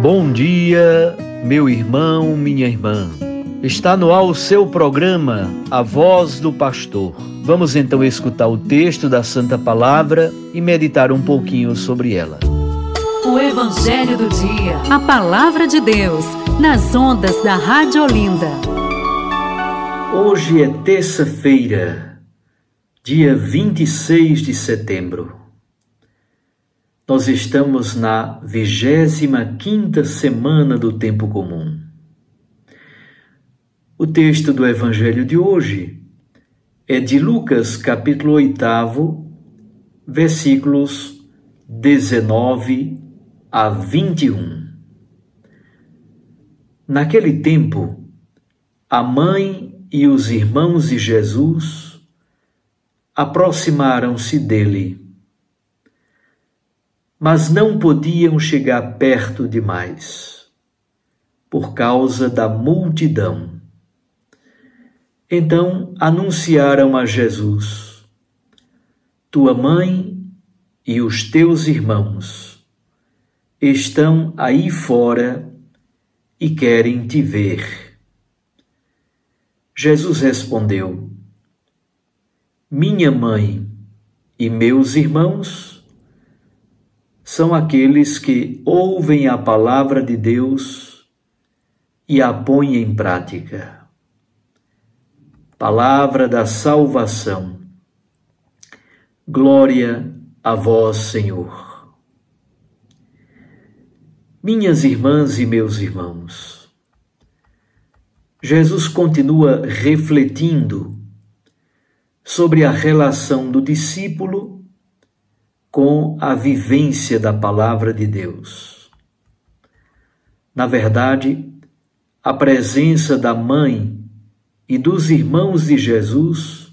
Bom dia, meu irmão, minha irmã. Está no ar o seu programa, A Voz do Pastor. Vamos então escutar o texto da Santa Palavra e meditar um pouquinho sobre ela. O Evangelho do Dia. A Palavra de Deus, nas ondas da Rádio Olinda. Hoje é terça-feira, dia 26 de setembro. Nós estamos na vigésima quinta semana do tempo comum. O texto do Evangelho de hoje é de Lucas, capítulo 8, versículos 19 a 21. Naquele tempo, a mãe e os irmãos de Jesus aproximaram-se dele mas não podiam chegar perto demais, por causa da multidão. Então anunciaram a Jesus: Tua mãe e os teus irmãos estão aí fora e querem te ver. Jesus respondeu: Minha mãe e meus irmãos são aqueles que ouvem a palavra de Deus e a põem em prática. Palavra da salvação. Glória a vós, Senhor. Minhas irmãs e meus irmãos, Jesus continua refletindo sobre a relação do discípulo com a vivência da palavra de Deus. Na verdade, a presença da mãe e dos irmãos de Jesus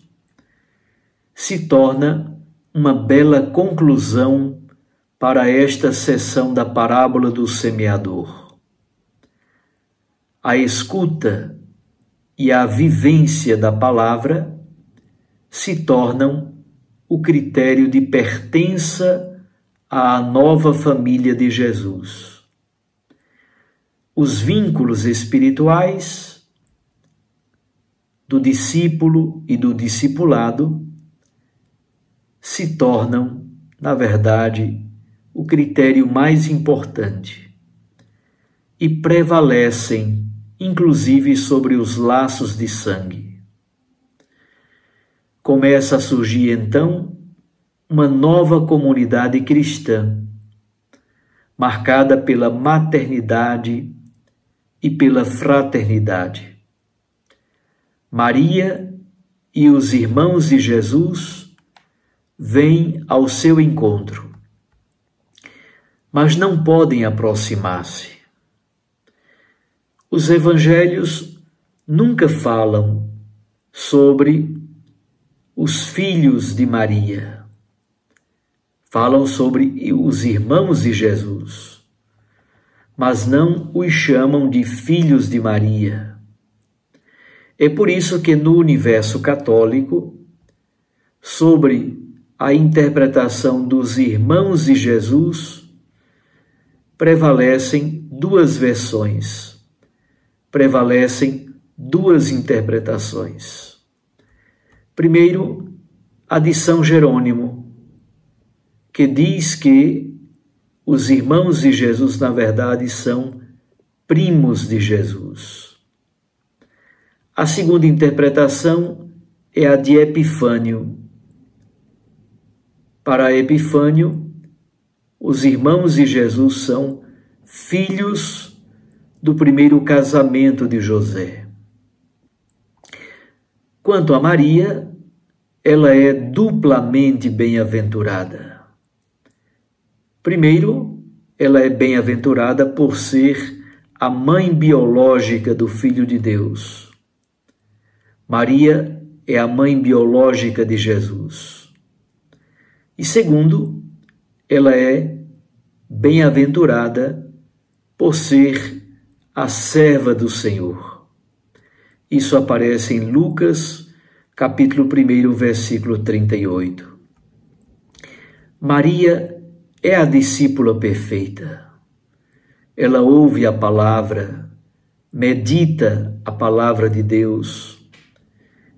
se torna uma bela conclusão para esta sessão da parábola do semeador. A escuta e a vivência da palavra se tornam o critério de pertença à nova família de Jesus. Os vínculos espirituais do discípulo e do discipulado se tornam, na verdade, o critério mais importante e prevalecem, inclusive, sobre os laços de sangue começa a surgir então uma nova comunidade cristã, marcada pela maternidade e pela fraternidade. Maria e os irmãos de Jesus vêm ao seu encontro, mas não podem aproximar-se. Os evangelhos nunca falam sobre os filhos de Maria. Falam sobre os irmãos de Jesus, mas não os chamam de filhos de Maria. É por isso que no universo católico, sobre a interpretação dos irmãos de Jesus, prevalecem duas versões, prevalecem duas interpretações. Primeiro, a de São Jerônimo, que diz que os irmãos de Jesus, na verdade, são primos de Jesus. A segunda interpretação é a de Epifânio. Para Epifânio, os irmãos de Jesus são filhos do primeiro casamento de José. Quanto a Maria, ela é duplamente bem-aventurada. Primeiro, ela é bem-aventurada por ser a mãe biológica do Filho de Deus. Maria é a mãe biológica de Jesus. E segundo, ela é bem-aventurada por ser a serva do Senhor. Isso aparece em Lucas, capítulo 1, versículo 38. Maria é a discípula perfeita ela ouve a palavra, medita a palavra de Deus,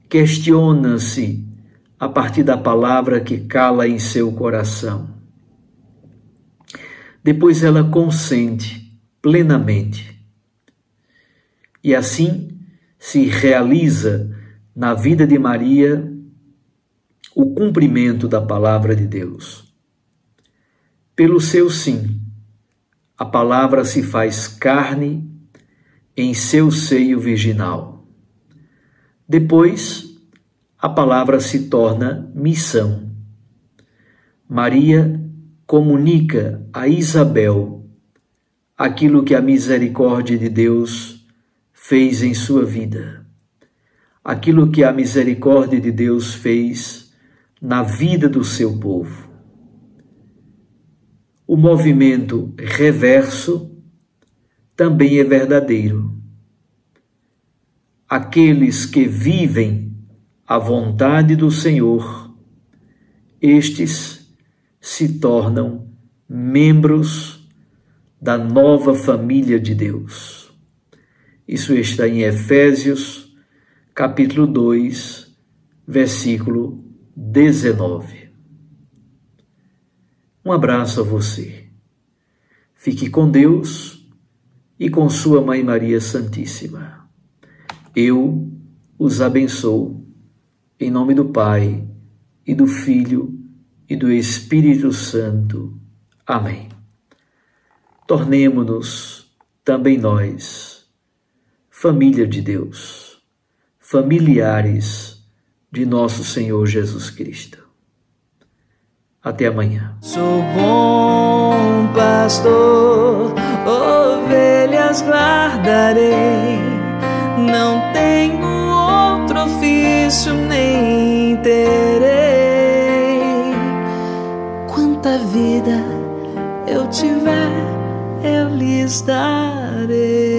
questiona-se a partir da palavra que cala em seu coração. Depois ela consente plenamente. E assim se realiza na vida de Maria o cumprimento da palavra de Deus. Pelo seu sim, a palavra se faz carne em seu seio virginal. Depois, a palavra se torna missão. Maria comunica a Isabel aquilo que a misericórdia de Deus fez em sua vida, aquilo que a misericórdia de Deus fez na vida do seu povo o movimento reverso também é verdadeiro. Aqueles que vivem a vontade do Senhor, estes se tornam membros da nova família de Deus. Isso está em Efésios, capítulo 2, versículo 19. Um abraço a você. Fique com Deus e com Sua Mãe Maria Santíssima. Eu os abençoo em nome do Pai e do Filho e do Espírito Santo. Amém. Tornemo-nos também nós, família de Deus, familiares de nosso Senhor Jesus Cristo. Até amanhã. Sou bom pastor, ovelhas guardarei. Não tenho outro ofício nem terei. Quanta vida eu tiver, eu lhes darei.